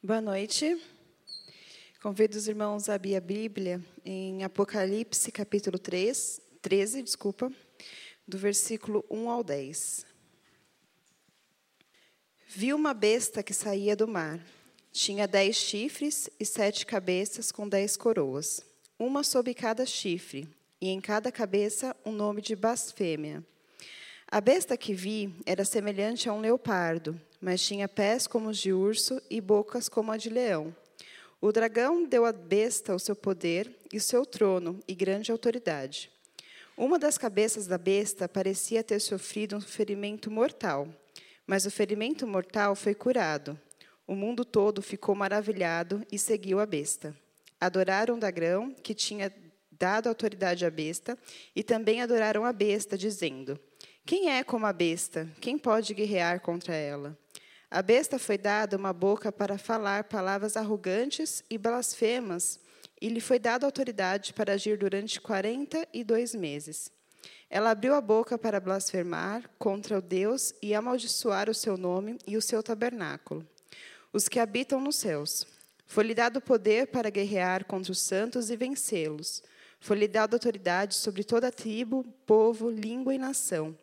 Boa noite. Convido os irmãos a abrir a Bíblia em Apocalipse, capítulo 3, 13, desculpa, do versículo 1 ao 10. Vi uma besta que saía do mar. Tinha dez chifres e sete cabeças com dez coroas, uma sob cada chifre, e em cada cabeça um nome de blasfêmia. A besta que vi era semelhante a um leopardo, mas tinha pés como os de urso e bocas como a de leão. O dragão deu à besta o seu poder e o seu trono e grande autoridade. Uma das cabeças da besta parecia ter sofrido um ferimento mortal, mas o ferimento mortal foi curado. O mundo todo ficou maravilhado e seguiu a besta. Adoraram o dragão, que tinha dado autoridade à besta, e também adoraram a besta, dizendo: Quem é como a besta? Quem pode guerrear contra ela? A besta foi dada uma boca para falar palavras arrogantes e blasfemas, e lhe foi dada autoridade para agir durante quarenta e dois meses. Ela abriu a boca para blasfemar contra o Deus e amaldiçoar o seu nome e o seu tabernáculo, os que habitam nos céus. Foi-lhe dado poder para guerrear contra os santos e vencê-los. Foi-lhe dada autoridade sobre toda tribo, povo, língua e nação.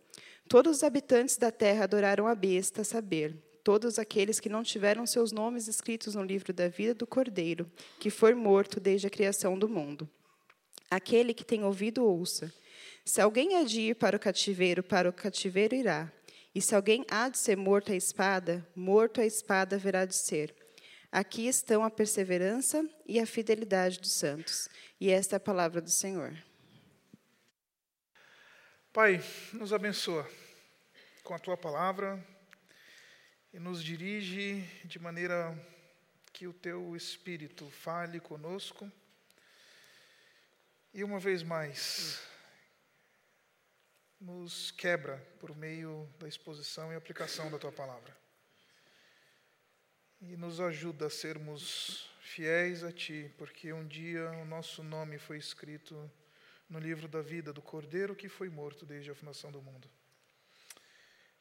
Todos os habitantes da terra adoraram a besta, a saber, todos aqueles que não tiveram seus nomes escritos no livro da vida do Cordeiro, que foi morto desde a criação do mundo. Aquele que tem ouvido, ouça. Se alguém há de ir para o cativeiro, para o cativeiro irá. E se alguém há de ser morto à espada, morto à espada haverá de ser. Aqui estão a perseverança e a fidelidade dos santos. E esta é a palavra do Senhor. Pai, nos abençoa com a tua palavra, e nos dirige de maneira que o teu Espírito fale conosco. E uma vez mais, nos quebra por meio da exposição e aplicação da tua palavra. E nos ajuda a sermos fiéis a ti, porque um dia o nosso nome foi escrito no livro da vida do Cordeiro que foi morto desde a fundação do mundo.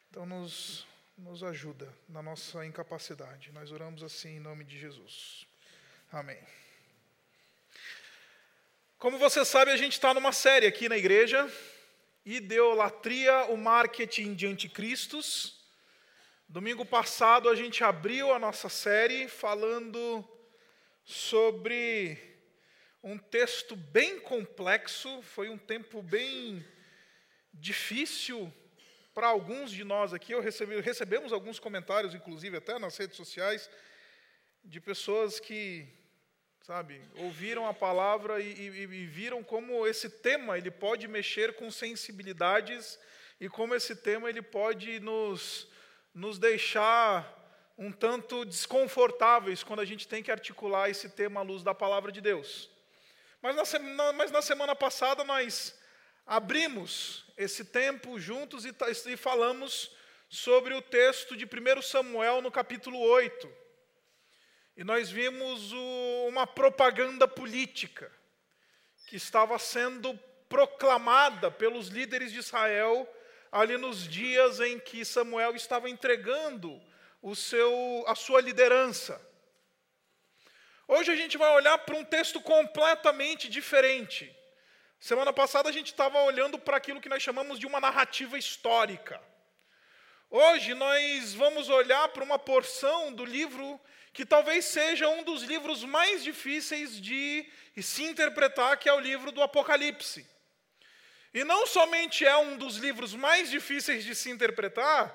Então, nos nos ajuda na nossa incapacidade. Nós oramos assim em nome de Jesus. Amém. Como você sabe, a gente está numa série aqui na igreja, Ideolatria, o Marketing de Anticristos. Domingo passado a gente abriu a nossa série falando sobre um texto bem complexo, foi um tempo bem difícil para alguns de nós aqui, eu recebi, recebemos alguns comentários, inclusive até nas redes sociais, de pessoas que, sabe, ouviram a palavra e, e, e viram como esse tema ele pode mexer com sensibilidades e como esse tema ele pode nos, nos deixar um tanto desconfortáveis quando a gente tem que articular esse tema à luz da palavra de Deus. Mas na, mas na semana passada nós abrimos esse tempo juntos e, e falamos sobre o texto de 1 Samuel no capítulo 8. E nós vimos o, uma propaganda política que estava sendo proclamada pelos líderes de Israel ali nos dias em que Samuel estava entregando o seu, a sua liderança. Hoje a gente vai olhar para um texto completamente diferente. Semana passada a gente estava olhando para aquilo que nós chamamos de uma narrativa histórica. Hoje nós vamos olhar para uma porção do livro que talvez seja um dos livros mais difíceis de se interpretar, que é o livro do Apocalipse. E não somente é um dos livros mais difíceis de se interpretar,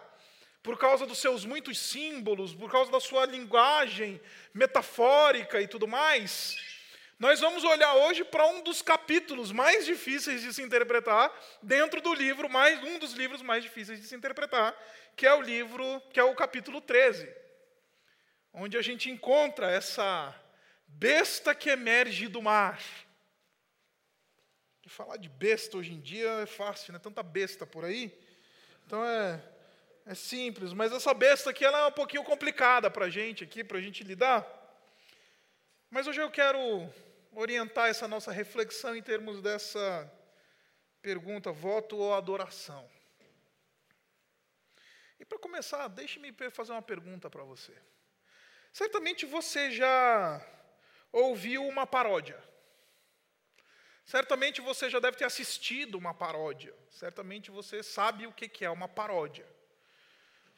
por causa dos seus muitos símbolos, por causa da sua linguagem metafórica e tudo mais, nós vamos olhar hoje para um dos capítulos mais difíceis de se interpretar dentro do livro, mais um dos livros mais difíceis de se interpretar, que é o livro, que é o capítulo 13, onde a gente encontra essa besta que emerge do mar. E falar de besta hoje em dia é fácil, né? Tanta besta por aí. Então é, é simples, mas essa besta aqui ela é um pouquinho complicada para a gente aqui, para a gente lidar. Mas hoje eu quero orientar essa nossa reflexão em termos dessa pergunta: voto ou adoração? E para começar, deixe-me fazer uma pergunta para você. Certamente você já ouviu uma paródia. Certamente você já deve ter assistido uma paródia. Certamente você sabe o que é uma paródia.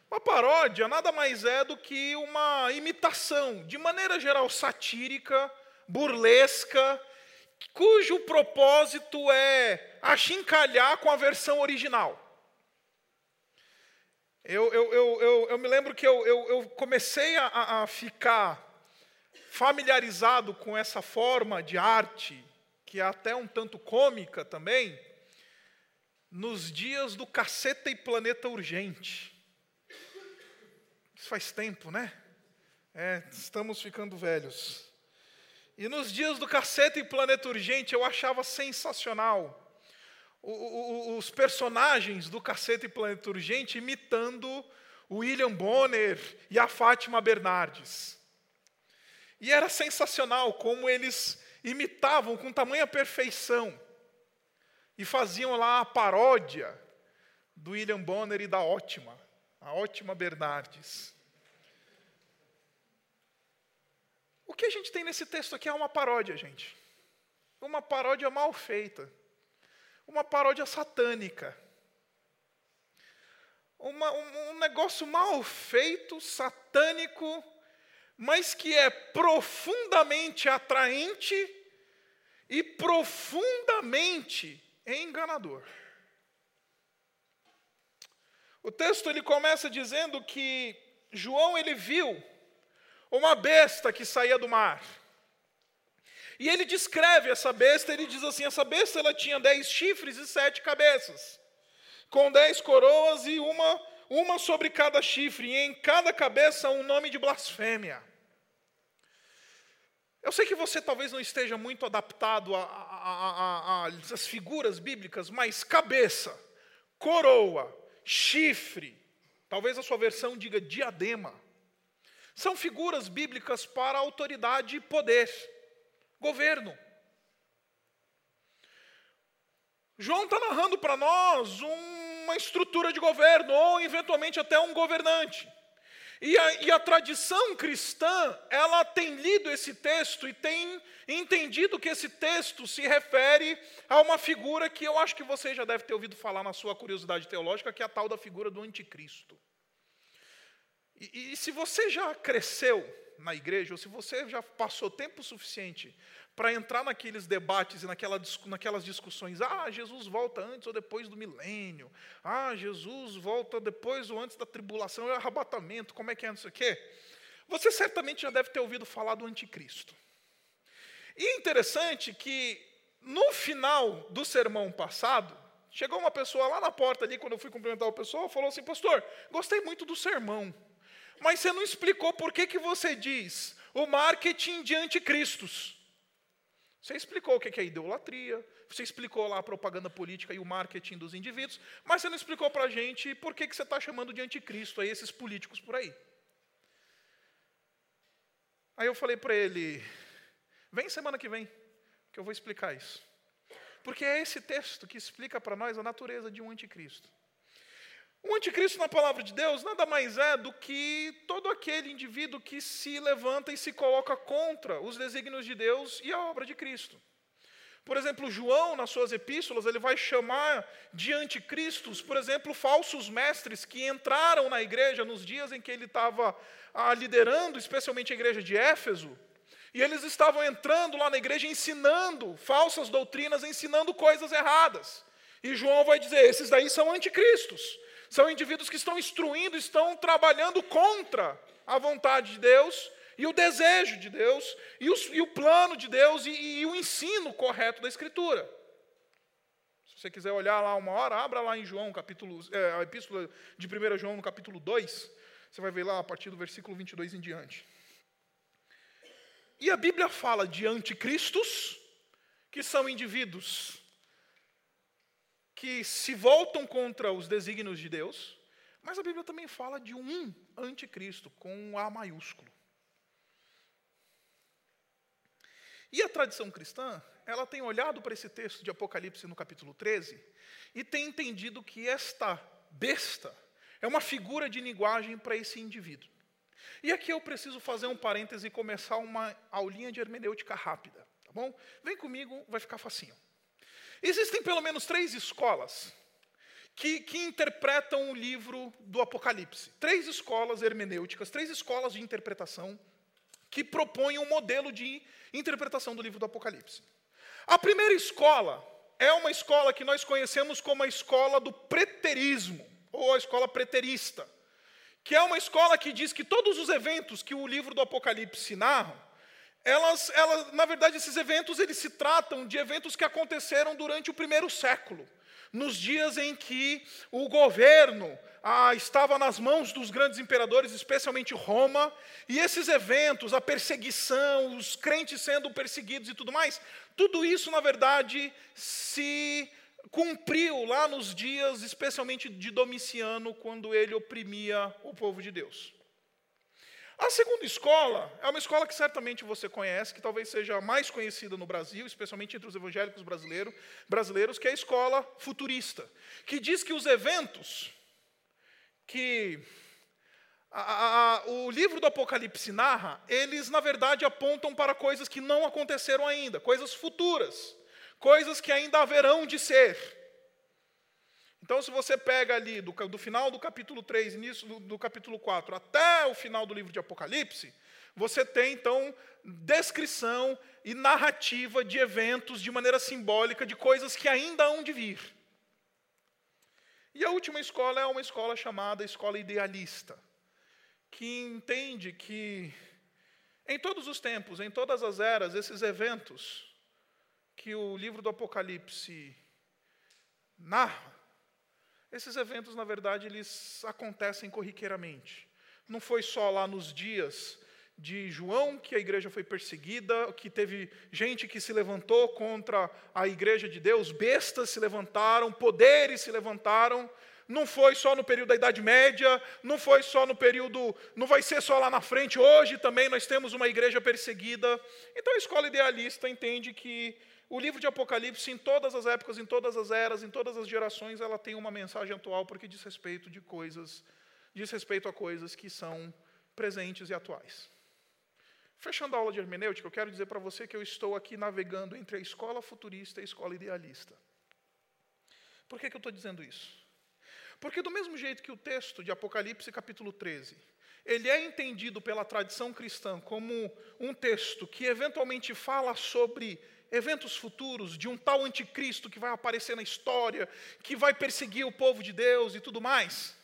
Uma paródia nada mais é do que uma imitação, de maneira geral satírica, burlesca, cujo propósito é achincalhar com a versão original. Eu, eu, eu, eu, eu me lembro que eu, eu, eu comecei a, a ficar familiarizado com essa forma de arte, que é até um tanto cômica também, nos dias do Caceta e Planeta Urgente. Isso faz tempo, né? É, estamos ficando velhos. E nos dias do Caceta e Planeta Urgente eu achava sensacional os personagens do Caceta e Planeta Urgente imitando o William Bonner e a Fátima Bernardes. E era sensacional como eles imitavam com tamanha perfeição e faziam lá a paródia do William Bonner e da Ótima, a Ótima Bernardes. O que a gente tem nesse texto aqui é uma paródia, gente. Uma paródia mal feita uma paródia satânica. Uma, um, um negócio mal feito, satânico, mas que é profundamente atraente e profundamente enganador. O texto ele começa dizendo que João ele viu uma besta que saía do mar. E ele descreve essa besta, ele diz assim: essa besta ela tinha dez chifres e sete cabeças, com dez coroas e uma, uma sobre cada chifre, e em cada cabeça um nome de blasfêmia. Eu sei que você talvez não esteja muito adaptado às figuras bíblicas, mas cabeça, coroa, chifre, talvez a sua versão diga diadema, são figuras bíblicas para autoridade e poder governo. João está narrando para nós uma estrutura de governo, ou eventualmente até um governante. E a, e a, tradição cristã, ela tem lido esse texto e tem entendido que esse texto se refere a uma figura que eu acho que você já deve ter ouvido falar na sua curiosidade teológica, que é a tal da figura do anticristo. E, e se você já cresceu na igreja, ou se você já passou tempo suficiente para entrar naqueles debates e naquela, naquelas discussões, ah, Jesus volta antes ou depois do milênio, ah, Jesus volta depois ou antes da tribulação e arrebatamento, como é que é, não sei o quê, você certamente já deve ter ouvido falar do anticristo. E é interessante que, no final do sermão passado, chegou uma pessoa lá na porta ali, quando eu fui cumprimentar o pessoal, falou assim, pastor, gostei muito do sermão. Mas você não explicou por que, que você diz o marketing de anticristos. Você explicou o que é idolatria, você explicou lá a propaganda política e o marketing dos indivíduos, mas você não explicou para a gente por que, que você está chamando de anticristo aí esses políticos por aí. Aí eu falei para ele: vem semana que vem, que eu vou explicar isso. Porque é esse texto que explica para nós a natureza de um anticristo. O anticristo na palavra de Deus nada mais é do que todo aquele indivíduo que se levanta e se coloca contra os desígnios de Deus e a obra de Cristo. Por exemplo, João, nas suas epístolas, ele vai chamar de anticristos, por exemplo, falsos mestres que entraram na igreja nos dias em que ele estava ah, liderando, especialmente a igreja de Éfeso, e eles estavam entrando lá na igreja ensinando falsas doutrinas, ensinando coisas erradas. E João vai dizer: esses daí são anticristos. São indivíduos que estão instruindo, estão trabalhando contra a vontade de Deus e o desejo de Deus e, os, e o plano de Deus e, e, o ensino correto da Escritura. Se você quiser olhar lá uma hora, abra lá em João, capítulo, é, a epístola de 1 João, no capítulo 2, você vai ver lá a partir do versículo 22 em diante. E a Bíblia fala de anticristos, que são indivíduos que se voltam contra os desígnios de Deus, mas a Bíblia também fala de um anticristo, com um A maiúsculo. E a tradição cristã, ela tem olhado para esse texto de Apocalipse no capítulo 13 e tem entendido que esta besta é uma figura de linguagem para esse indivíduo. E aqui eu preciso fazer um parêntese e começar uma aulinha de hermenêutica rápida, tá bom? Vem comigo, vai ficar facinho. Existem pelo menos três escolas que, que, interpretam o livro do Apocalipse. Três escolas hermenêuticas, três escolas de interpretação que propõem um modelo de interpretação do livro do Apocalipse. A primeira escola é uma escola que nós conhecemos como a escola do preterismo, ou a escola preterista que é uma escola que diz que todos os eventos que o livro do Apocalipse narra, elas, elas, na verdade, esses eventos eles se tratam de eventos que aconteceram durante o primeiro século, nos dias em que o governo ah, estava nas mãos dos grandes imperadores, especialmente Roma, e esses eventos, a perseguição, os crentes sendo perseguidos e tudo mais, tudo isso, na verdade, se cumpriu lá nos dias, especialmente de Domiciano, quando ele oprimia o povo de Deus. A segunda escola é uma escola que certamente você conhece, que talvez seja a mais conhecida no Brasil, especialmente entre os evangélicos brasileiro, brasileiros, que é a escola futurista, que diz que os eventos que a, a, o livro do Apocalipse narra, eles na verdade apontam para coisas que não aconteceram ainda, coisas futuras coisas que ainda haverão de ser. Então, se você pega ali do, do final do capítulo 3, início do, do capítulo 4, até o final do livro de Apocalipse, você tem então descrição e narrativa de eventos de maneira simbólica, de coisas que ainda hão de vir. E a última escola é uma escola chamada escola idealista, que entende que em todos os tempos, em todas as eras, esses eventos que o livro do Apocalipse narra, esses eventos, na verdade, eles acontecem corriqueiramente. Não foi só lá nos dias de João que a igreja foi perseguida, que teve gente que se levantou contra a igreja de Deus, bestas se levantaram, poderes se levantaram. Não foi só no período da Idade Média, não foi só no período, não vai ser só lá na frente. Hoje também nós temos uma igreja perseguida. Então a escola idealista entende que o livro de Apocalipse, em todas as épocas, em todas as eras, em todas as gerações, ela tem uma mensagem atual porque diz respeito de coisas, diz respeito a coisas que são presentes e atuais. Fechando a aula de hermenêutica, eu quero dizer para você que eu estou aqui navegando entre a escola futurista e a escola idealista. Por que, que eu estou dizendo isso? Porque do mesmo jeito que o texto de Apocalipse capítulo 13, ele é entendido pela tradição cristã como um texto que eventualmente fala sobre eventos futuros de um tal anticristo que vai aparecer na história, que vai perseguir o povo de Deus e tudo mais.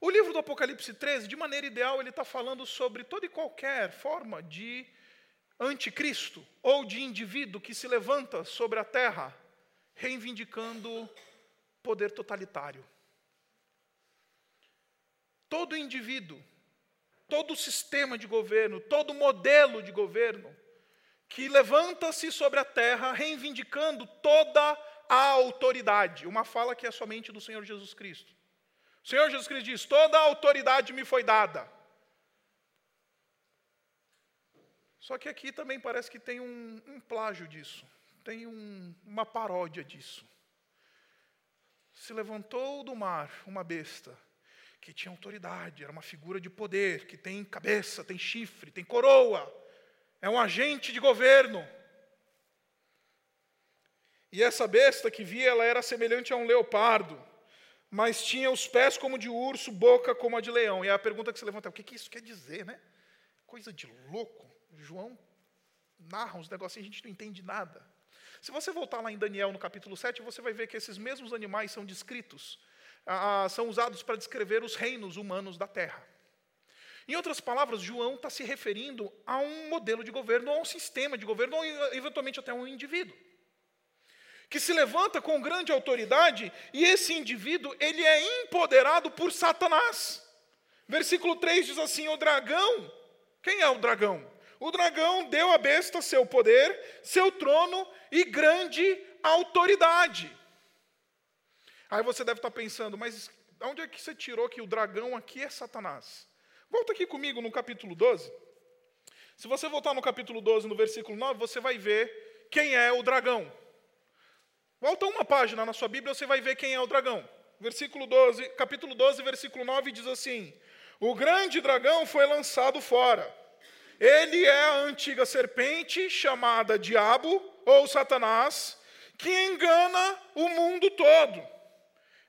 O livro do Apocalipse 13, de maneira ideal, ele está falando sobre toda e qualquer forma de anticristo ou de indivíduo que se levanta sobre a terra, reivindicando poder totalitário. Todo indivíduo, todo sistema de governo, todo modelo de governo, que levanta-se sobre a terra reivindicando toda a autoridade. Uma fala que é somente do Senhor Jesus Cristo. O Senhor Jesus Cristo diz: Toda a autoridade me foi dada. Só que aqui também parece que tem um, um plágio disso, tem um, uma paródia disso. Se levantou do mar uma besta que tinha autoridade, era uma figura de poder, que tem cabeça, tem chifre, tem coroa é um agente de governo. E essa besta que via, ela era semelhante a um leopardo, mas tinha os pés como de urso, boca como a de leão. E a pergunta que se levanta é: o que isso quer dizer, né? Coisa de louco. João narra uns negocinhos, a gente não entende nada. Se você voltar lá em Daniel, no capítulo 7, você vai ver que esses mesmos animais são descritos, são usados para descrever os reinos humanos da terra. Em outras palavras, João está se referindo a um modelo de governo, a um sistema de governo, ou eventualmente até a um indivíduo. Que se levanta com grande autoridade, e esse indivíduo, ele é empoderado por Satanás. Versículo 3 diz assim: O dragão, quem é o dragão? O dragão deu à besta seu poder, seu trono e grande autoridade. Aí você deve estar pensando, mas onde é que você tirou que o dragão aqui é Satanás? Volta aqui comigo no capítulo 12. Se você voltar no capítulo 12, no versículo 9, você vai ver quem é o dragão. Volta uma página na sua Bíblia, você vai ver quem é o dragão. Versículo 12, capítulo 12, versículo 9 diz assim: o grande dragão foi lançado fora. Ele é a antiga serpente chamada Diabo ou Satanás, que engana o mundo todo.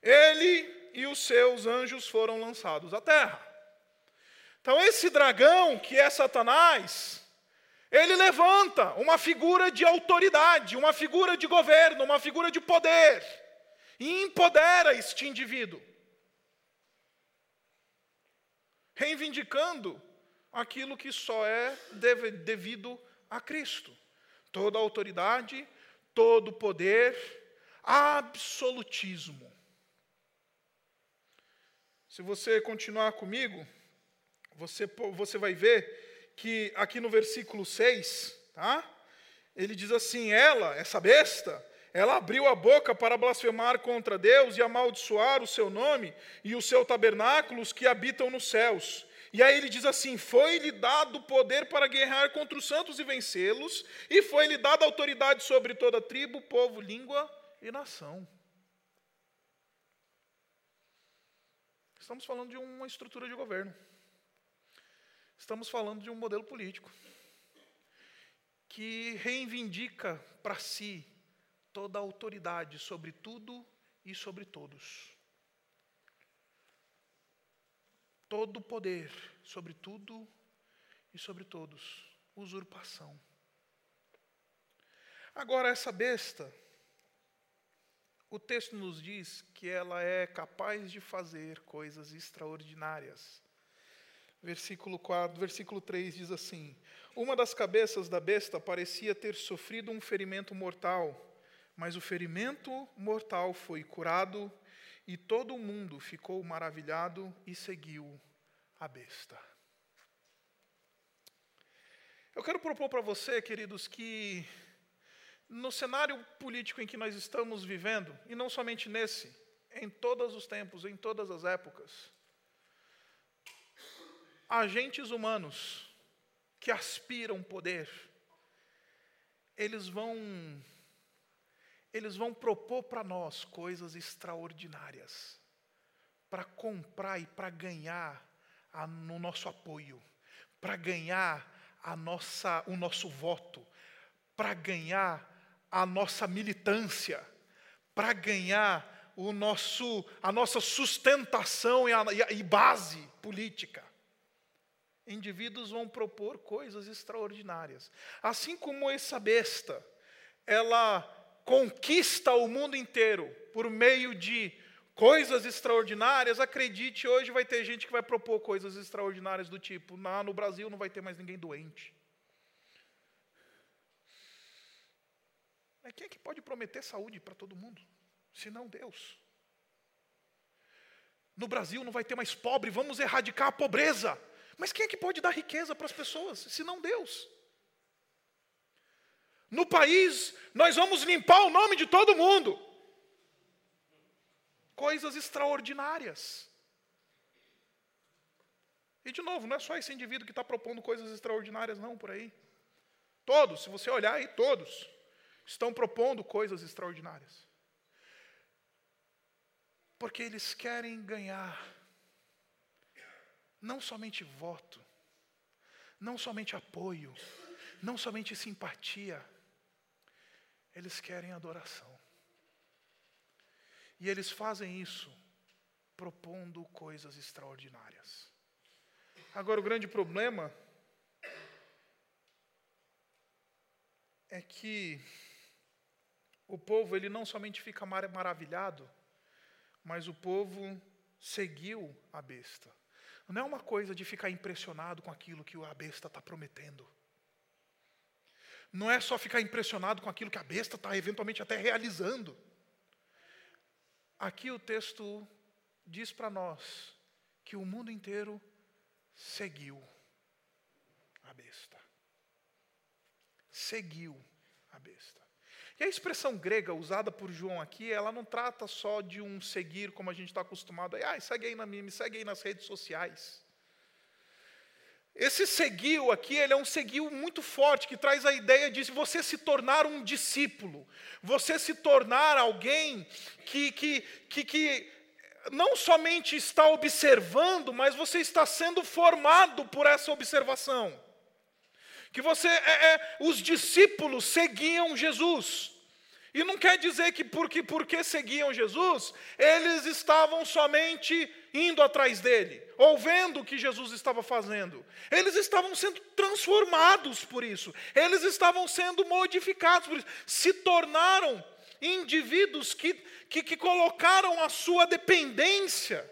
Ele e os seus anjos foram lançados à terra. Então, esse dragão, que é Satanás, ele levanta uma figura de autoridade, uma figura de governo, uma figura de poder, e empodera este indivíduo, reivindicando aquilo que só é devido a Cristo. Toda autoridade, todo poder, absolutismo. Se você continuar comigo, você, você vai ver que aqui no versículo 6, tá? ele diz assim: Ela, essa besta, ela abriu a boca para blasfemar contra Deus e amaldiçoar o seu nome e o seu tabernáculo, os que habitam nos céus. E aí ele diz assim: Foi-lhe dado poder para guerrear contra os santos e vencê-los, e foi-lhe dada autoridade sobre toda tribo, povo, língua e nação. Estamos falando de uma estrutura de governo. Estamos falando de um modelo político que reivindica para si toda a autoridade sobre tudo e sobre todos. Todo o poder sobre tudo e sobre todos. Usurpação. Agora, essa besta o texto nos diz que ela é capaz de fazer coisas extraordinárias. Versículo 4, versículo 3 diz assim: Uma das cabeças da besta parecia ter sofrido um ferimento mortal, mas o ferimento mortal foi curado e todo mundo ficou maravilhado e seguiu a besta. Eu quero propor para você, queridos, que no cenário político em que nós estamos vivendo, e não somente nesse, em todos os tempos, em todas as épocas, agentes humanos que aspiram poder, eles vão eles vão propor para nós coisas extraordinárias para comprar e para ganhar a, no nosso apoio, para ganhar a nossa, o nosso voto, para ganhar a nossa militância, para ganhar o nosso, a nossa sustentação e, a, e base política. Indivíduos vão propor coisas extraordinárias. Assim como essa besta, ela conquista o mundo inteiro por meio de coisas extraordinárias, acredite, hoje vai ter gente que vai propor coisas extraordinárias do tipo: no Brasil não vai ter mais ninguém doente. Mas quem é que pode prometer saúde para todo mundo? Se não Deus. No Brasil não vai ter mais pobre, vamos erradicar a pobreza. Mas quem é que pode dar riqueza para as pessoas, se não Deus? No país, nós vamos limpar o nome de todo mundo. Coisas extraordinárias. E de novo, não é só esse indivíduo que está propondo coisas extraordinárias, não, por aí. Todos, se você olhar aí, todos estão propondo coisas extraordinárias. Porque eles querem ganhar não somente voto, não somente apoio, não somente simpatia, eles querem adoração. E eles fazem isso propondo coisas extraordinárias. Agora, o grande problema é que o povo ele não somente fica maravilhado, mas o povo seguiu a besta. Não é uma coisa de ficar impressionado com aquilo que a besta está prometendo. Não é só ficar impressionado com aquilo que a besta está eventualmente até realizando. Aqui o texto diz para nós que o mundo inteiro seguiu a besta. Seguiu a besta. E a expressão grega usada por João aqui, ela não trata só de um seguir como a gente está acostumado. Ah, segue aí na minha, me segue aí nas redes sociais. Esse seguiu aqui, ele é um seguiu muito forte, que traz a ideia de você se tornar um discípulo, você se tornar alguém que, que, que, que não somente está observando, mas você está sendo formado por essa observação. Que você, é, é, os discípulos seguiam Jesus. E não quer dizer que porque, porque seguiam Jesus, eles estavam somente indo atrás dele, ou vendo o que Jesus estava fazendo. Eles estavam sendo transformados por isso, eles estavam sendo modificados por isso, se tornaram indivíduos que, que, que colocaram a sua dependência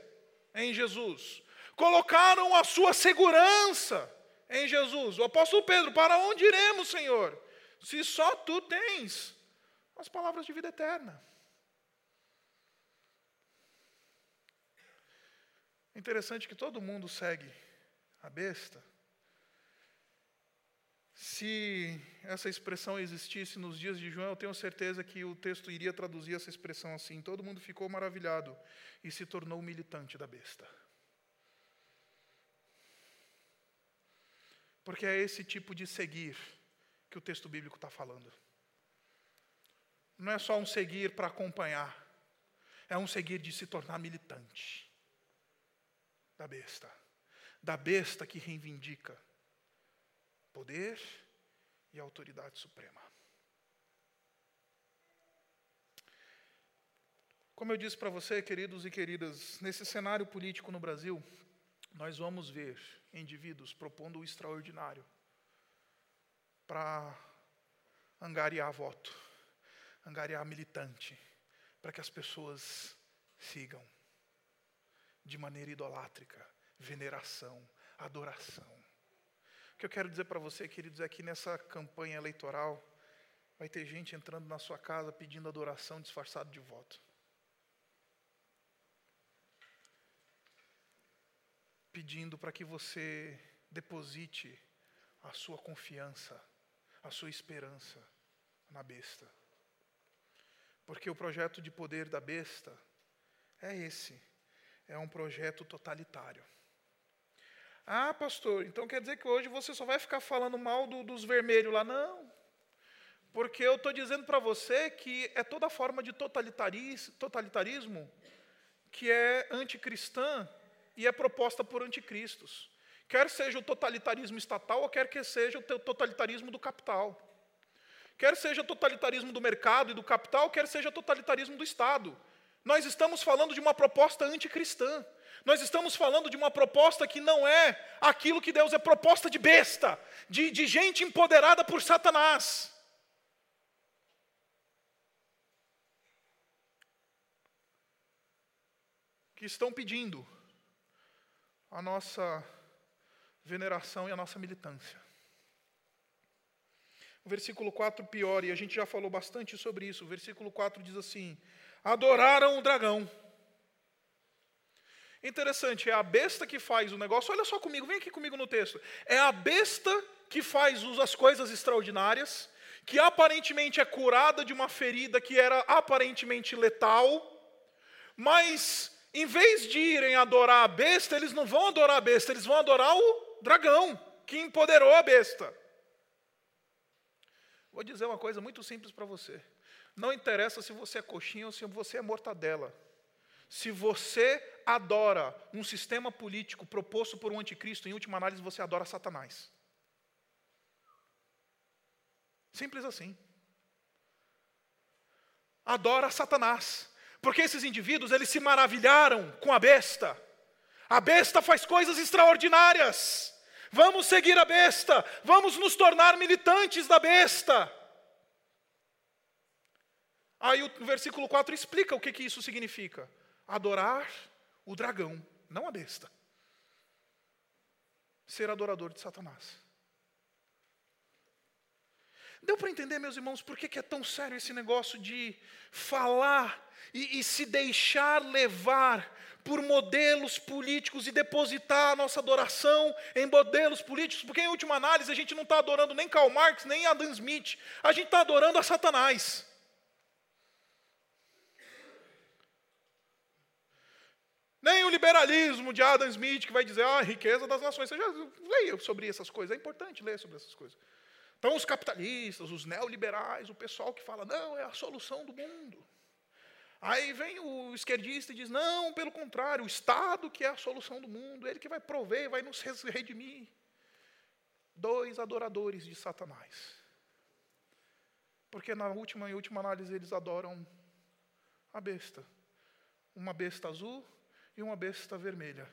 em Jesus, colocaram a sua segurança em Jesus. O apóstolo Pedro, para onde iremos, Senhor? Se só tu tens as palavras de vida eterna. É interessante que todo mundo segue a besta. Se essa expressão existisse nos dias de João, eu tenho certeza que o texto iria traduzir essa expressão assim: todo mundo ficou maravilhado e se tornou militante da besta. Porque é esse tipo de seguir que o texto bíblico está falando. Não é só um seguir para acompanhar, é um seguir de se tornar militante da besta. Da besta que reivindica poder e autoridade suprema. Como eu disse para você, queridos e queridas, nesse cenário político no Brasil, nós vamos ver indivíduos propondo o extraordinário para angariar voto angariar militante, para que as pessoas sigam de maneira idolátrica, veneração, adoração. O que eu quero dizer para você, queridos, é que nessa campanha eleitoral vai ter gente entrando na sua casa pedindo adoração disfarçado de voto. Pedindo para que você deposite a sua confiança, a sua esperança na besta. Porque o projeto de poder da besta é esse. É um projeto totalitário. Ah, pastor, então quer dizer que hoje você só vai ficar falando mal do, dos vermelhos lá? Não. Porque eu estou dizendo para você que é toda forma de totalitarismo que é anticristã e é proposta por anticristos. Quer seja o totalitarismo estatal ou quer que seja o totalitarismo do capital. Quer seja totalitarismo do mercado e do capital, quer seja totalitarismo do Estado. Nós estamos falando de uma proposta anticristã. Nós estamos falando de uma proposta que não é aquilo que Deus é proposta de besta, de, de gente empoderada por Satanás. Que estão pedindo a nossa veneração e a nossa militância. O versículo 4 pior, e a gente já falou bastante sobre isso. O versículo 4 diz assim: Adoraram o dragão. Interessante, é a besta que faz o negócio. Olha só comigo, vem aqui comigo no texto. É a besta que faz as coisas extraordinárias, que aparentemente é curada de uma ferida que era aparentemente letal, mas em vez de irem adorar a besta, eles não vão adorar a besta, eles vão adorar o dragão que empoderou a besta. Vou dizer uma coisa muito simples para você. Não interessa se você é coxinha ou se você é mortadela. Se você adora um sistema político proposto por um anticristo, em última análise você adora Satanás. Simples assim. Adora Satanás. Porque esses indivíduos, eles se maravilharam com a besta. A besta faz coisas extraordinárias. Vamos seguir a besta, vamos nos tornar militantes da besta. Aí o versículo 4 explica o que, que isso significa: adorar o dragão, não a besta. Ser adorador de Satanás. Deu para entender, meus irmãos, por que, é tão sério esse negócio de falar e, e se deixar levar por modelos políticos e depositar a nossa adoração em modelos políticos, porque em última análise a gente não está adorando nem Karl Marx, nem Adam Smith, a gente está adorando a Satanás. Nem o liberalismo de Adam Smith, que vai dizer ah, a riqueza das nações. Você já leia sobre essas coisas, é importante ler sobre essas coisas. Então, os capitalistas, os neoliberais, o pessoal que fala, não, é a solução do mundo. Aí vem o esquerdista e diz: não, pelo contrário, o Estado que é a solução do mundo, ele que vai prover, vai nos redimir. Dois adoradores de Satanás. Porque na última e última análise eles adoram a besta. Uma besta azul e uma besta vermelha.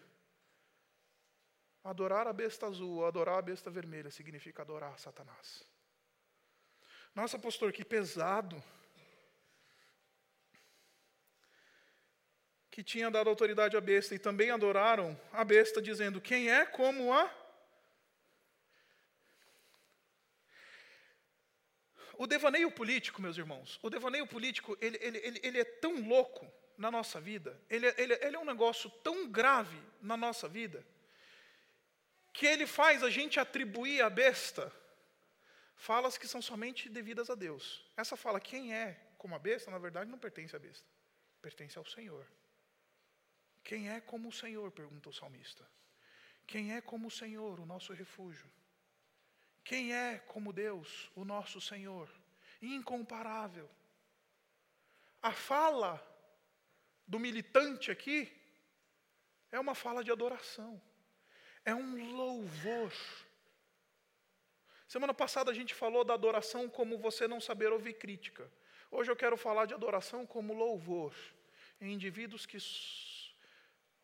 Adorar a besta azul, adorar a besta vermelha significa adorar Satanás. Nossa, pastor, que pesado. que tinha dado autoridade à besta, e também adoraram a besta, dizendo: Quem é como a. O devaneio político, meus irmãos, o devaneio político, ele, ele, ele, ele é tão louco na nossa vida, ele, ele, ele é um negócio tão grave na nossa vida, que ele faz a gente atribuir à besta falas que são somente devidas a Deus. Essa fala, quem é como a besta, na verdade não pertence à besta, pertence ao Senhor. Quem é como o Senhor? pergunta o salmista. Quem é como o Senhor, o nosso refúgio? Quem é como Deus, o nosso Senhor? Incomparável. A fala do militante aqui é uma fala de adoração, é um louvor. Semana passada a gente falou da adoração como você não saber ouvir crítica. Hoje eu quero falar de adoração como louvor em indivíduos que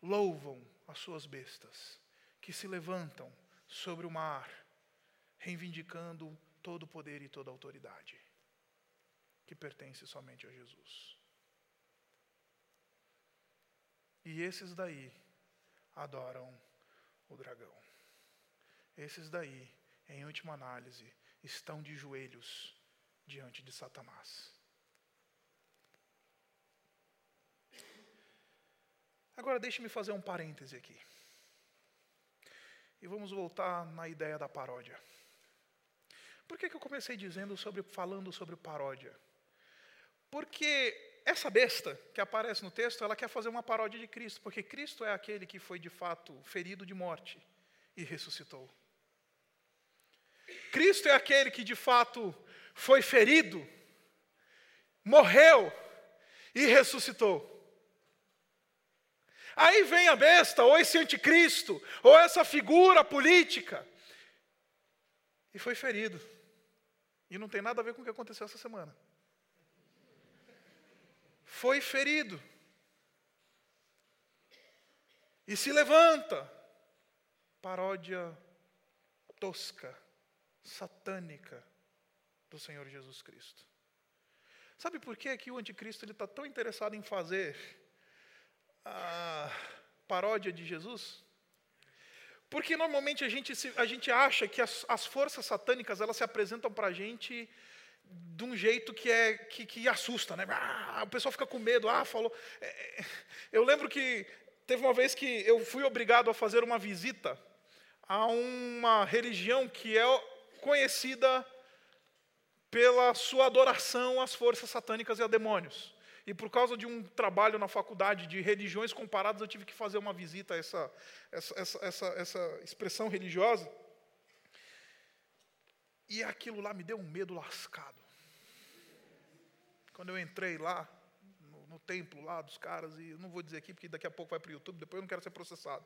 louvam as suas bestas, que se levantam sobre o mar, reivindicando todo o poder e toda a autoridade, que pertence somente a Jesus. E esses daí adoram o dragão. Esses daí, em última análise, estão de joelhos diante de Satanás. Agora deixe-me fazer um parêntese aqui. E vamos voltar na ideia da paródia. Por que, que eu comecei dizendo sobre, falando sobre paródia? Porque essa besta que aparece no texto, ela quer fazer uma paródia de Cristo, porque Cristo é aquele que foi de fato ferido de morte e ressuscitou. Cristo é aquele que de fato foi ferido, morreu e ressuscitou. Aí vem a besta, ou esse anticristo, ou essa figura política, e foi ferido. E não tem nada a ver com o que aconteceu essa semana. Foi ferido. E se levanta. Paródia tosca, satânica do Senhor Jesus Cristo. Sabe por que, que o anticristo está tão interessado em fazer a paródia de Jesus? Porque normalmente a gente, se, a gente acha que as, as forças satânicas elas se apresentam para a gente de um jeito que é que, que assusta, né? Ah, o pessoal fica com medo. Ah, falou. É, é, eu lembro que teve uma vez que eu fui obrigado a fazer uma visita a uma religião que é conhecida pela sua adoração às forças satânicas e a demônios. E por causa de um trabalho na faculdade de religiões comparadas, eu tive que fazer uma visita a essa, essa, essa, essa, essa expressão religiosa. E aquilo lá me deu um medo lascado. Quando eu entrei lá, no, no templo lá dos caras, e não vou dizer aqui porque daqui a pouco vai para o YouTube, depois eu não quero ser processado.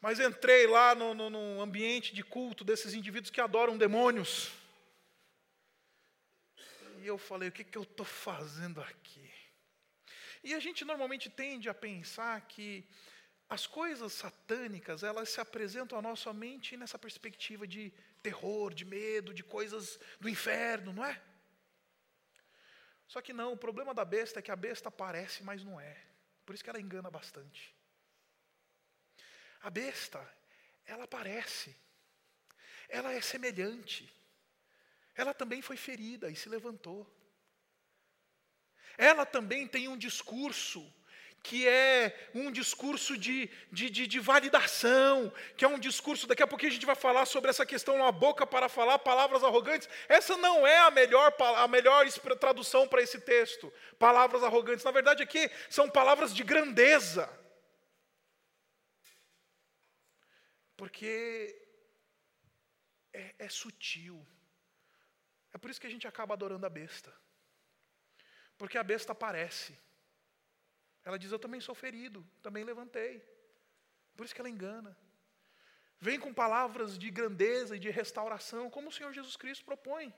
Mas entrei lá no, no, no ambiente de culto desses indivíduos que adoram demônios. E eu falei: o que, que eu estou fazendo aqui? E a gente normalmente tende a pensar que as coisas satânicas, elas se apresentam à nossa mente nessa perspectiva de terror, de medo, de coisas do inferno, não é? Só que não, o problema da besta é que a besta aparece, mas não é. Por isso que ela engana bastante. A besta, ela aparece. Ela é semelhante. Ela também foi ferida e se levantou. Ela também tem um discurso que é um discurso de, de, de, de, validação, que é um discurso, daqui a pouquinho a gente vai falar sobre essa questão, uma boca para falar palavras arrogantes. Essa não é a melhor, a melhor tradução para esse texto, palavras arrogantes. Na verdade, aqui são palavras de grandeza. Porque é, é sutil. É por isso que a gente acaba adorando a besta. Porque a besta aparece. Ela diz: Eu também sou ferido, também levantei. Por isso que ela engana. Vem com palavras de grandeza e de restauração, como o Senhor Jesus Cristo propõe.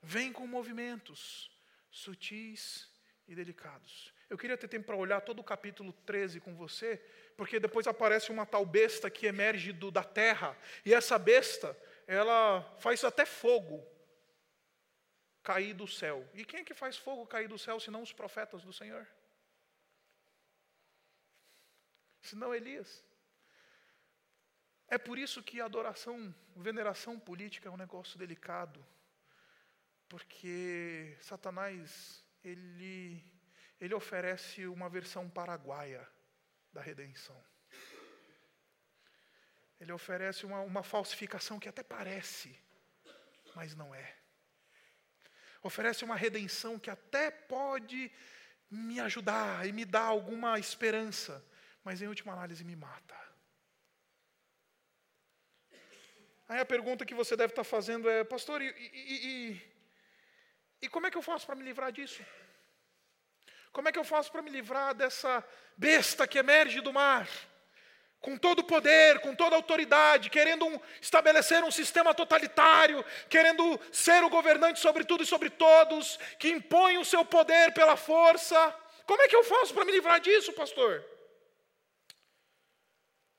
Vem com movimentos sutis e delicados. Eu queria ter tempo para olhar todo o capítulo 13 com você, porque depois aparece uma tal besta que emerge do, da terra, e essa besta, ela faz até fogo cair do céu. E quem é que faz fogo cair do céu, senão os profetas do Senhor? Senão Elias. É por isso que adoração, veneração política é um negócio delicado, porque Satanás, ele ele oferece uma versão paraguaia da redenção. Ele oferece uma, uma falsificação que até parece, mas não é. Oferece uma redenção que até pode me ajudar e me dar alguma esperança, mas em última análise me mata. Aí a pergunta que você deve estar fazendo é, pastor, e, e, e, e como é que eu faço para me livrar disso? Como é que eu faço para me livrar dessa besta que emerge do mar? Com todo o poder, com toda a autoridade, querendo um, estabelecer um sistema totalitário, querendo ser o governante sobre tudo e sobre todos, que impõe o seu poder pela força. Como é que eu faço para me livrar disso, pastor?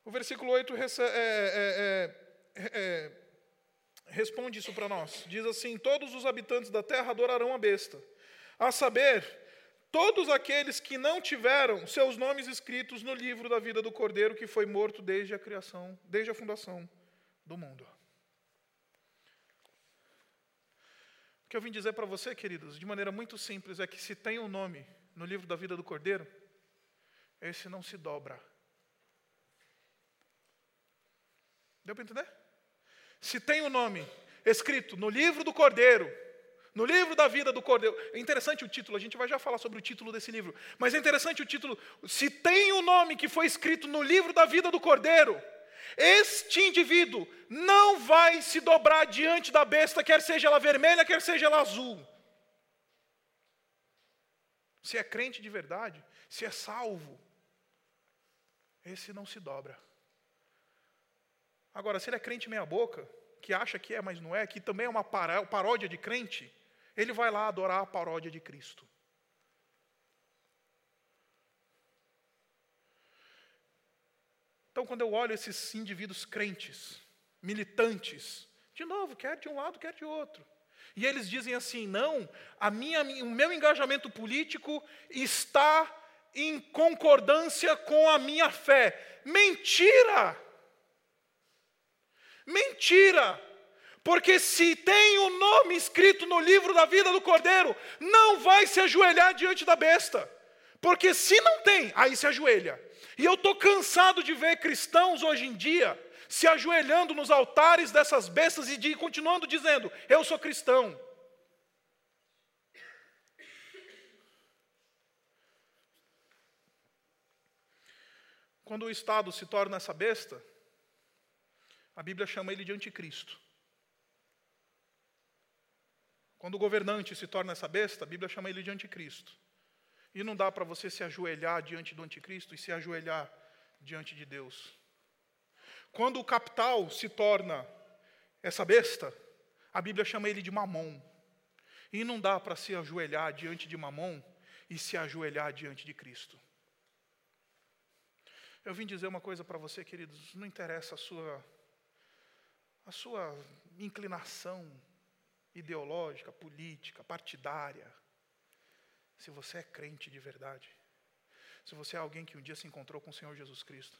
O versículo 8 é, é, é, é, responde isso para nós. Diz assim: Todos os habitantes da terra adorarão a besta, a saber, todos aqueles que não tiveram seus nomes escritos no livro da vida do Cordeiro que foi morto desde a criação, desde a fundação do mundo. O que eu vim dizer para você, queridos, de maneira muito simples, é que se tem um nome no livro da vida do Cordeiro, esse não se dobra. Deu para entender? Se tem um nome escrito no livro do Cordeiro, no livro da vida do Cordeiro. É interessante o título, a gente vai já falar sobre o título desse livro. Mas é interessante o título. Se tem o um nome que foi escrito no livro da vida do Cordeiro, este indivíduo não vai se dobrar diante da besta, quer seja ela vermelha, quer seja ela azul. Se é crente de verdade, se é salvo, esse não se dobra. Agora, se ele é crente meia-boca, que acha que é, mas não é, que também é uma paródia de crente, ele vai lá adorar a paródia de Cristo. Então, quando eu olho esses indivíduos crentes, militantes, de novo, quer de um lado, quer de outro. E eles dizem assim: não, a minha, o meu engajamento político está em concordância com a minha fé. Mentira! Mentira! Porque se tem o nome escrito no livro da vida do cordeiro, não vai se ajoelhar diante da besta. Porque se não tem, aí se ajoelha. E eu estou cansado de ver cristãos hoje em dia se ajoelhando nos altares dessas bestas e de, continuando dizendo: Eu sou cristão. Quando o Estado se torna essa besta, a Bíblia chama ele de anticristo. Quando o governante se torna essa besta, a Bíblia chama ele de anticristo. E não dá para você se ajoelhar diante do anticristo e se ajoelhar diante de Deus. Quando o capital se torna essa besta, a Bíblia chama ele de mamon. E não dá para se ajoelhar diante de mamon e se ajoelhar diante de Cristo. Eu vim dizer uma coisa para você, queridos, não interessa a sua a sua inclinação ideológica, política, partidária. Se você é crente de verdade, se você é alguém que um dia se encontrou com o Senhor Jesus Cristo,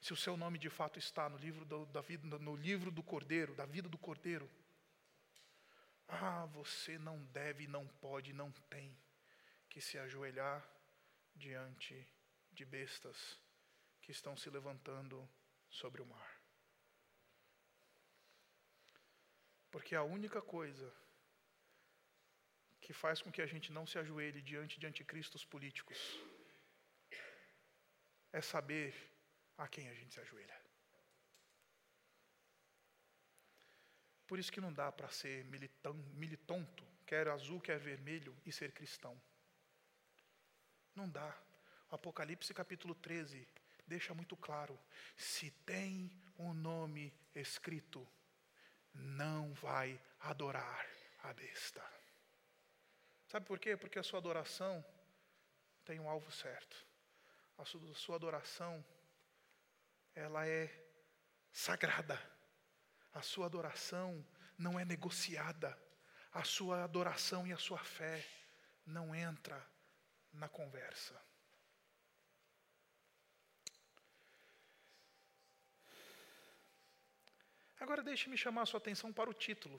se o seu nome de fato está no livro do, da vida, no livro do Cordeiro, da vida do Cordeiro, ah, você não deve, não pode, não tem que se ajoelhar diante de bestas que estão se levantando sobre o mar. Porque a única coisa que faz com que a gente não se ajoelhe diante de anticristos políticos é saber a quem a gente se ajoelha. Por isso que não dá para ser militão, militonto, quer azul, quer vermelho, e ser cristão. Não dá. O Apocalipse capítulo 13 deixa muito claro: se tem um nome escrito, não vai adorar a besta. Sabe por quê? Porque a sua adoração tem um alvo certo. A sua adoração, ela é sagrada. A sua adoração não é negociada. A sua adoração e a sua fé não entra na conversa. Agora deixe-me chamar a sua atenção para o título.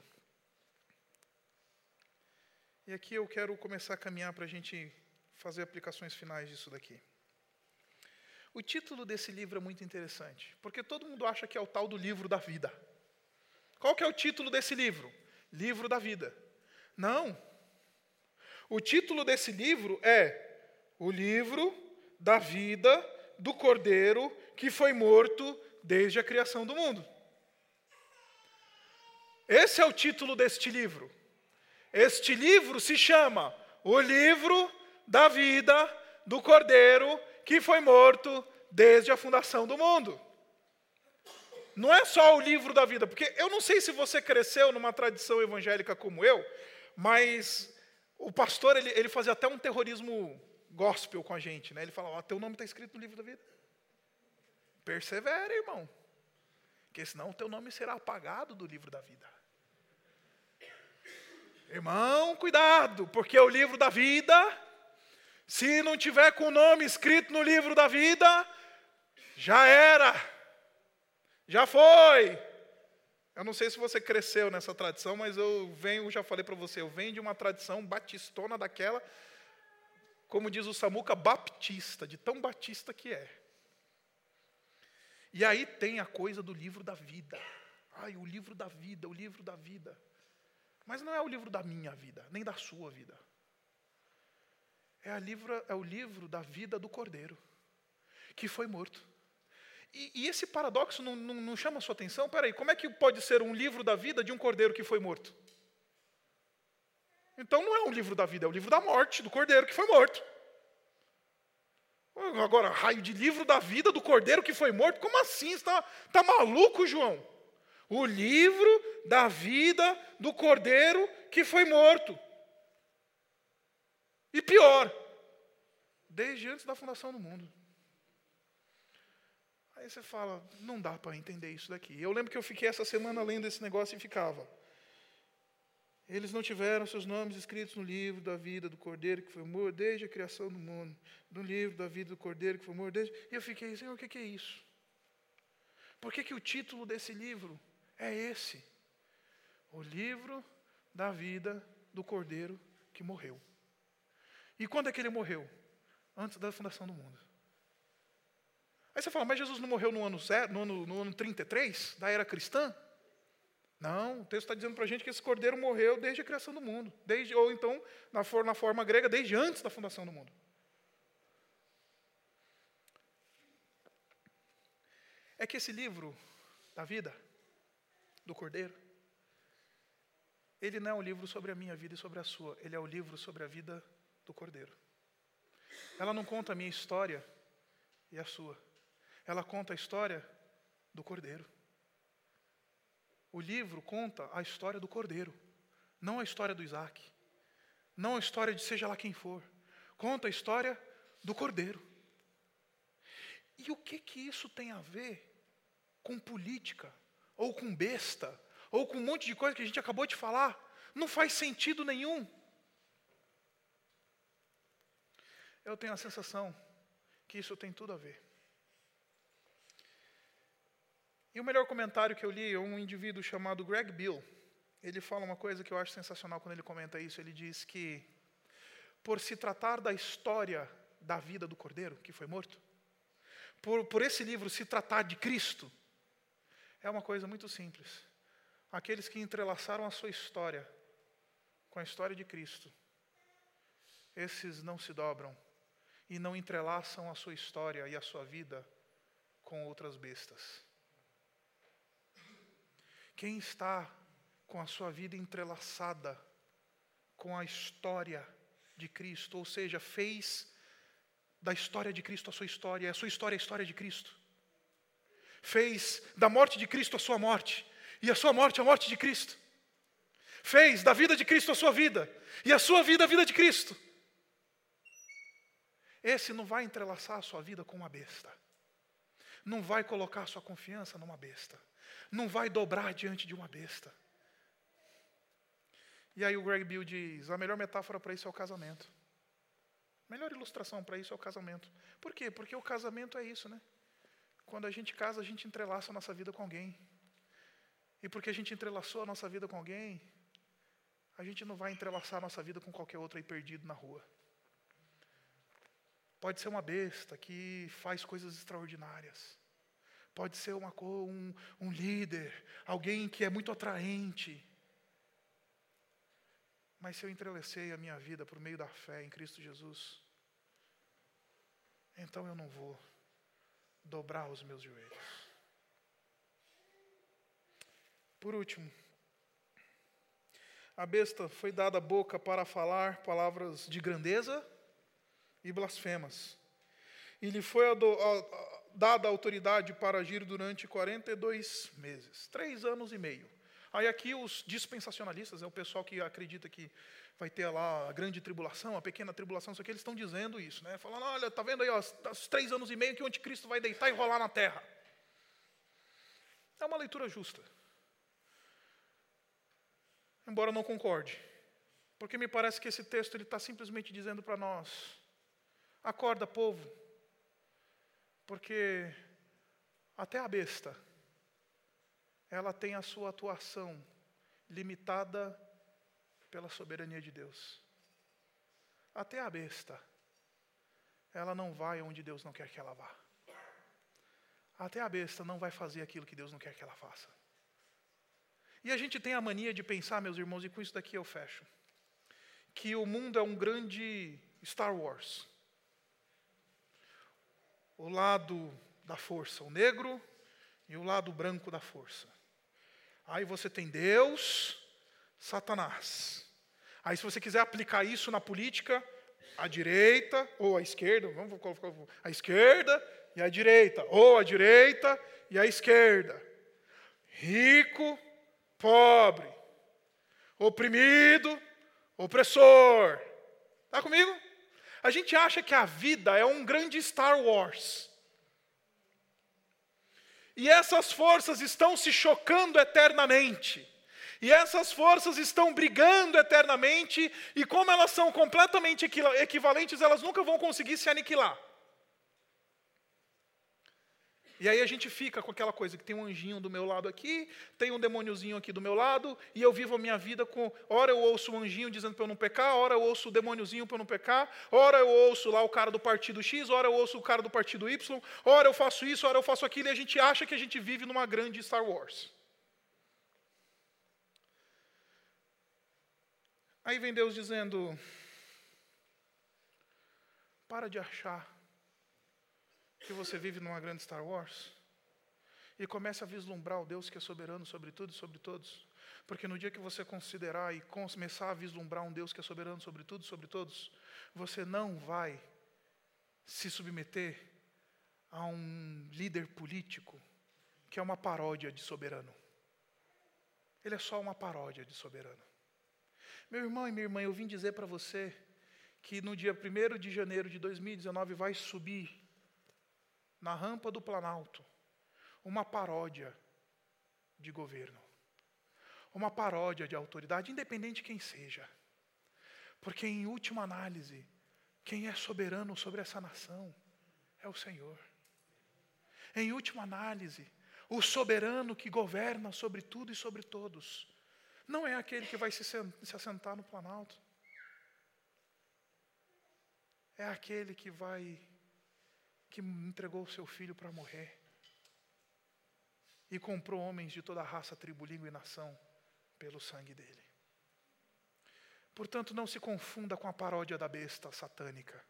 E aqui eu quero começar a caminhar para a gente fazer aplicações finais disso daqui. O título desse livro é muito interessante, porque todo mundo acha que é o tal do livro da vida. Qual que é o título desse livro? Livro da vida. Não. O título desse livro é O livro da vida do Cordeiro que foi morto desde a criação do mundo. Esse é o título deste livro. Este livro se chama O livro da vida do Cordeiro que foi morto desde a fundação do mundo. Não é só o livro da vida, porque eu não sei se você cresceu numa tradição evangélica como eu, mas o pastor ele, ele fazia até um terrorismo gospel com a gente, né? Ele falava: oh, "Teu nome está escrito no livro da vida". Persevere, irmão, porque senão o teu nome será apagado do livro da vida. Irmão, cuidado, porque o livro da vida, se não tiver com o nome escrito no livro da vida, já era, já foi. Eu não sei se você cresceu nessa tradição, mas eu venho, já falei para você, eu venho de uma tradição batistona daquela, como diz o Samuca, baptista, de tão batista que é. E aí tem a coisa do livro da vida. Ai, o livro da vida, o livro da vida. Mas não é o livro da minha vida, nem da sua vida. É, livro, é o livro da vida do Cordeiro, que foi morto. E, e esse paradoxo não, não, não chama a sua atenção? Peraí, como é que pode ser um livro da vida de um Cordeiro que foi morto? Então não é um livro da vida, é o livro da morte, do Cordeiro que foi morto. Agora, raio de livro da vida do Cordeiro que foi morto? Como assim? Está tá maluco, João? o livro da vida do cordeiro que foi morto. E pior, desde antes da fundação do mundo. Aí você fala, não dá para entender isso daqui. Eu lembro que eu fiquei essa semana lendo esse negócio e ficava. Eles não tiveram seus nomes escritos no livro da vida do Cordeiro que foi morto desde a criação do mundo, no livro da vida do Cordeiro que foi morto desde. E eu fiquei, Senhor, o que é isso? Por que, que o título desse livro é esse: o livro da vida do cordeiro que morreu. E quando é que ele morreu? Antes da fundação do mundo. Aí você fala, mas Jesus não morreu no ano, zero, no ano, no ano 33, da era cristã? Não, o texto está dizendo para a gente que esse cordeiro morreu desde a criação do mundo, desde, ou então, na, na forma grega, desde antes da fundação do mundo. É que esse livro da vida, do Cordeiro, ele não é um livro sobre a minha vida e sobre a sua, ele é o um livro sobre a vida do Cordeiro. Ela não conta a minha história e a sua, ela conta a história do Cordeiro. O livro conta a história do Cordeiro, não a história do Isaac, não a história de seja lá quem for, conta a história do Cordeiro. E o que que isso tem a ver com política? ou com besta, ou com um monte de coisa que a gente acabou de falar. Não faz sentido nenhum. Eu tenho a sensação que isso tem tudo a ver. E o melhor comentário que eu li é um indivíduo chamado Greg Bill. Ele fala uma coisa que eu acho sensacional quando ele comenta isso. Ele diz que, por se tratar da história da vida do cordeiro que foi morto, por, por esse livro se tratar de Cristo, é uma coisa muito simples. Aqueles que entrelaçaram a sua história com a história de Cristo, esses não se dobram e não entrelaçam a sua história e a sua vida com outras bestas. Quem está com a sua vida entrelaçada com a história de Cristo, ou seja, fez da história de Cristo a sua história, a sua história é a história de Cristo. Fez da morte de Cristo a sua morte, e a sua morte a morte de Cristo. Fez da vida de Cristo a sua vida, e a sua vida a vida de Cristo. Esse não vai entrelaçar a sua vida com uma besta. Não vai colocar a sua confiança numa besta. Não vai dobrar diante de uma besta. E aí o Greg Bill diz: a melhor metáfora para isso é o casamento. A melhor ilustração para isso é o casamento. Por quê? Porque o casamento é isso, né? Quando a gente casa, a gente entrelaça a nossa vida com alguém. E porque a gente entrelaçou a nossa vida com alguém, a gente não vai entrelaçar a nossa vida com qualquer outro aí perdido na rua. Pode ser uma besta que faz coisas extraordinárias. Pode ser uma, um, um líder, alguém que é muito atraente. Mas se eu entrelacei a minha vida por meio da fé em Cristo Jesus, então eu não vou dobrar os meus joelhos. Por último, a besta foi dada a boca para falar palavras de grandeza e blasfemas. E lhe foi dada autoridade para agir durante 42 meses, três anos e meio. Aí aqui os dispensacionalistas, é o pessoal que acredita que vai ter lá a grande tribulação, a pequena tribulação, isso aqui, eles estão dizendo isso, né? Falando, olha, tá vendo aí, ó, os três anos e meio que o anticristo vai deitar e rolar na terra. É uma leitura justa. Embora não concorde. Porque me parece que esse texto ele está simplesmente dizendo para nós: acorda, povo, porque até a besta ela tem a sua atuação limitada pela soberania de Deus. Até a besta, ela não vai onde Deus não quer que ela vá. Até a besta não vai fazer aquilo que Deus não quer que ela faça. E a gente tem a mania de pensar, meus irmãos, e com isso daqui eu fecho, que o mundo é um grande Star Wars. O lado da força, o negro, e o lado branco da força. Aí você tem Deus, Satanás. Aí, se você quiser aplicar isso na política, a direita ou a esquerda, vamos colocar a esquerda e a direita, ou a direita e a esquerda. Rico, pobre, oprimido, opressor. Está comigo? A gente acha que a vida é um grande Star Wars. E essas forças estão se chocando eternamente. E essas forças estão brigando eternamente, e como elas são completamente equivalentes, elas nunca vão conseguir se aniquilar. E aí a gente fica com aquela coisa que tem um anjinho do meu lado aqui, tem um demôniozinho aqui do meu lado, e eu vivo a minha vida com, ora eu ouço o anjinho dizendo para eu não pecar, ora eu ouço o demôniozinho para eu não pecar, ora eu ouço lá o cara do partido X, ora eu ouço o cara do partido Y, ora eu faço isso, ora eu faço aquilo, e a gente acha que a gente vive numa grande Star Wars. Aí vem Deus dizendo: para de achar que você vive numa grande Star Wars e comece a vislumbrar o Deus que é soberano sobre tudo e sobre todos. Porque no dia que você considerar e começar a vislumbrar um Deus que é soberano sobre tudo e sobre todos, você não vai se submeter a um líder político que é uma paródia de soberano. Ele é só uma paródia de soberano. Meu irmão e minha irmã, eu vim dizer para você que no dia 1 de janeiro de 2019 vai subir na rampa do Planalto, uma paródia de governo, uma paródia de autoridade, independente de quem seja. Porque, em última análise, quem é soberano sobre essa nação é o Senhor. Em última análise, o soberano que governa sobre tudo e sobre todos, não é aquele que vai se, se assentar no Planalto, é aquele que vai que entregou o seu filho para morrer e comprou homens de toda raça, tribo, língua e nação pelo sangue dele. Portanto, não se confunda com a paródia da besta satânica.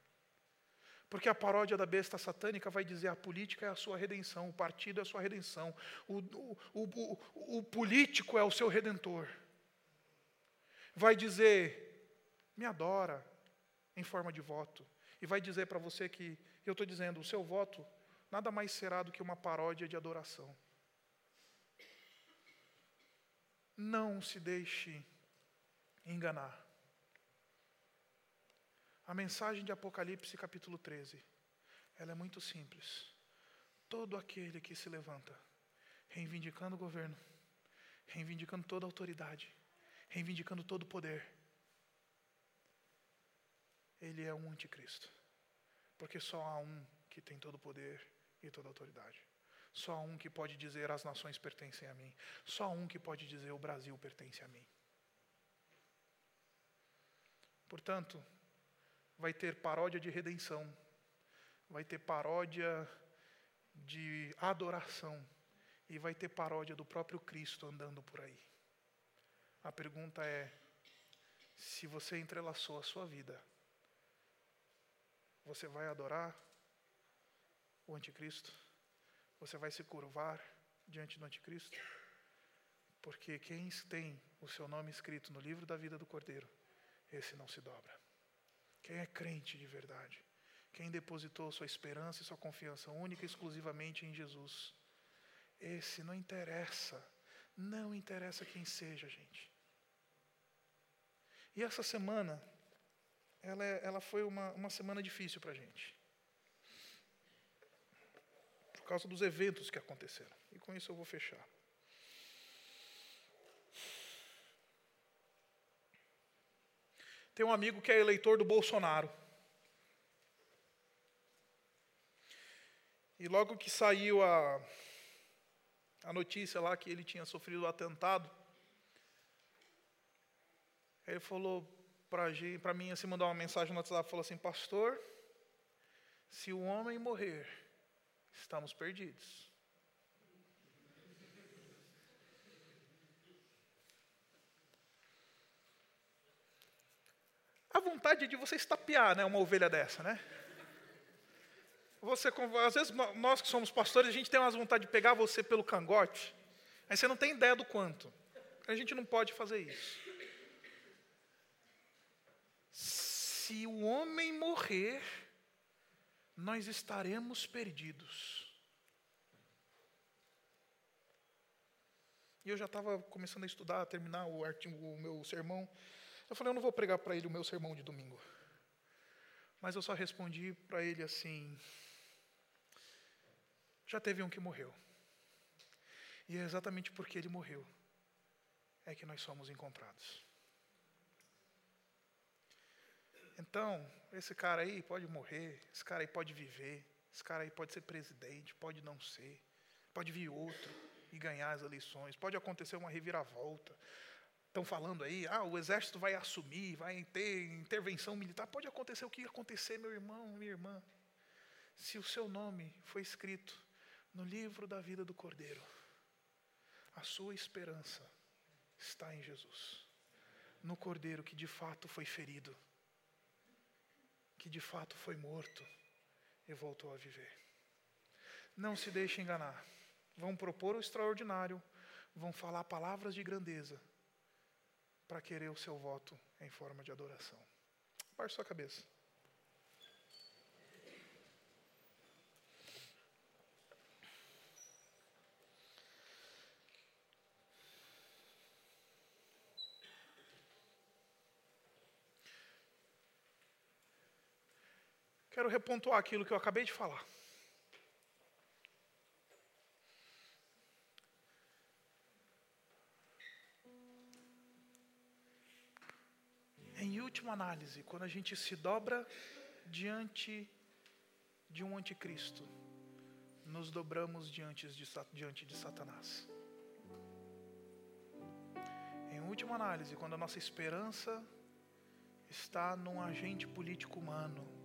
Porque a paródia da besta satânica vai dizer a política é a sua redenção, o partido é a sua redenção, o, o, o, o político é o seu redentor. Vai dizer me adora em forma de voto. E vai dizer para você que, eu estou dizendo, o seu voto nada mais será do que uma paródia de adoração. Não se deixe enganar. A mensagem de Apocalipse, capítulo 13, ela é muito simples. Todo aquele que se levanta, reivindicando o governo, reivindicando toda a autoridade, reivindicando todo o poder, ele é um anticristo. Porque só há um que tem todo o poder e toda a autoridade. Só há um que pode dizer as nações pertencem a mim. Só há um que pode dizer o Brasil pertence a mim. Portanto, vai ter paródia de redenção, vai ter paródia de adoração e vai ter paródia do próprio Cristo andando por aí. A pergunta é: se você entrelaçou a sua vida, você vai adorar o anticristo? Você vai se curvar diante do anticristo? Porque quem tem o seu nome escrito no livro da vida do Cordeiro, esse não se dobra. Quem é crente de verdade, quem depositou sua esperança e sua confiança única e exclusivamente em Jesus, esse não interessa, não interessa quem seja, gente. E essa semana, ela, é, ela foi uma, uma semana difícil para a gente. Por causa dos eventos que aconteceram. E com isso eu vou fechar. Tem um amigo que é eleitor do Bolsonaro. E logo que saiu a, a notícia lá que ele tinha sofrido o atentado, ele falou para mim, assim, mandar uma mensagem no WhatsApp, falou assim, pastor, se o homem morrer, estamos perdidos. a vontade de você estapear né, uma ovelha dessa, né? Você, às vezes, nós que somos pastores, a gente tem umas vontade de pegar você pelo cangote, aí você não tem ideia do quanto. A gente não pode fazer isso. Se o homem morrer, nós estaremos perdidos. E eu já estava começando a estudar, a terminar o, artigo, o meu sermão. Eu falei, eu não vou pregar para ele o meu sermão de domingo. Mas eu só respondi para ele assim: já teve um que morreu. E é exatamente porque ele morreu é que nós somos encontrados. Então, esse cara aí pode morrer, esse cara aí pode viver, esse cara aí pode ser presidente, pode não ser, pode vir outro e ganhar as eleições, pode acontecer uma reviravolta, estão falando aí, ah, o exército vai assumir, vai ter intervenção militar. Pode acontecer o que acontecer, meu irmão, minha irmã. Se o seu nome foi escrito no livro da vida do Cordeiro, a sua esperança está em Jesus. No Cordeiro que de fato foi ferido, que de fato foi morto e voltou a viver. Não se deixe enganar. Vão propor o extraordinário, vão falar palavras de grandeza para querer o seu voto em forma de adoração. Baixe sua cabeça. Quero repontuar aquilo que eu acabei de falar. última análise, quando a gente se dobra diante de um anticristo, nos dobramos diante de, diante de Satanás. Em última análise, quando a nossa esperança está num agente político humano,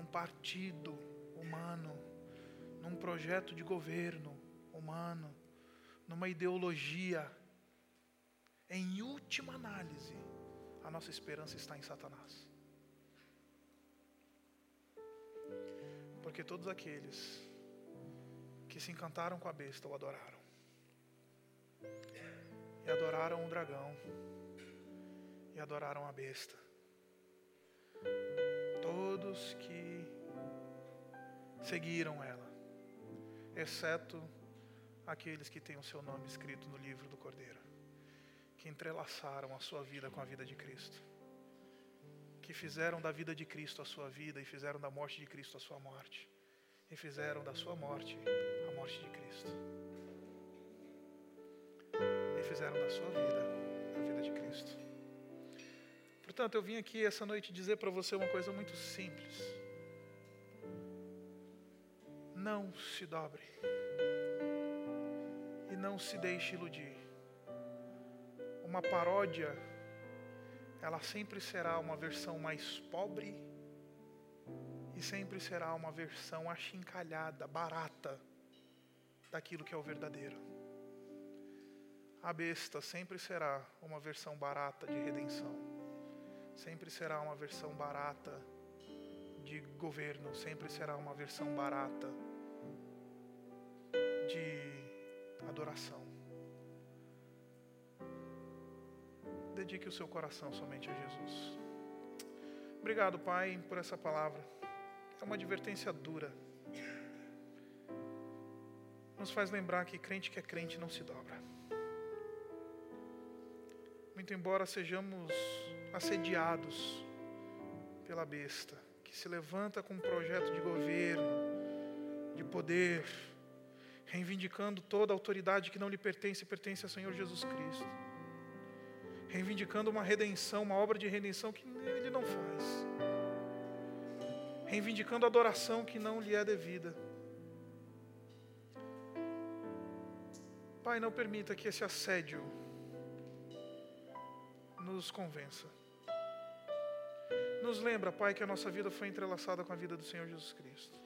num partido humano, num projeto de governo humano, numa ideologia, em última análise, a nossa esperança está em Satanás. Porque todos aqueles que se encantaram com a besta o adoraram. E adoraram o dragão. E adoraram a besta. Todos que seguiram ela, exceto aqueles que têm o seu nome escrito no livro do Cordeiro, que entrelaçaram a sua vida com a vida de Cristo, que fizeram da vida de Cristo a sua vida e fizeram da morte de Cristo a sua morte, e fizeram da sua morte a morte de Cristo, e fizeram da sua vida a vida de Cristo. Portanto, eu vim aqui essa noite dizer para você uma coisa muito simples. Não se dobre e não se deixe iludir. Uma paródia, ela sempre será uma versão mais pobre e sempre será uma versão achincalhada, barata daquilo que é o verdadeiro. A besta sempre será uma versão barata de redenção, sempre será uma versão barata de governo, sempre será uma versão barata de adoração. Dedique o seu coração somente a Jesus. Obrigado, Pai, por essa palavra. É uma advertência dura. Nos faz lembrar que crente que é crente não se dobra. Muito embora sejamos assediados pela besta, que se levanta com um projeto de governo, de poder, reivindicando toda a autoridade que não lhe pertence e pertence ao Senhor Jesus Cristo, reivindicando uma redenção, uma obra de redenção que ele não faz, reivindicando adoração que não lhe é devida. Pai, não permita que esse assédio nos convença. Nos lembra, Pai, que a nossa vida foi entrelaçada com a vida do Senhor Jesus Cristo.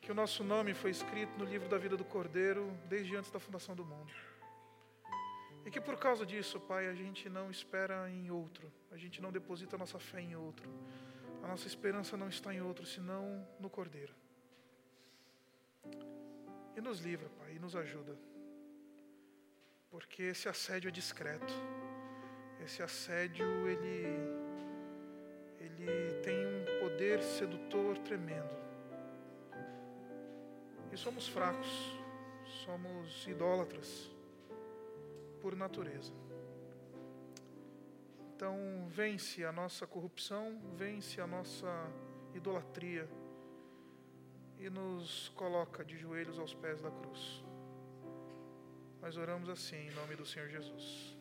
Que o nosso nome foi escrito no livro da vida do Cordeiro desde antes da fundação do mundo. E que por causa disso, Pai, a gente não espera em outro, a gente não deposita a nossa fé em outro, a nossa esperança não está em outro, senão no Cordeiro. E nos livra, Pai, e nos ajuda, porque esse assédio é discreto, esse assédio, ele, ele tem um poder sedutor tremendo. E somos fracos, somos idólatras por natureza. Então, vence a nossa corrupção, vence a nossa idolatria e nos coloca de joelhos aos pés da cruz. Nós oramos assim em nome do Senhor Jesus.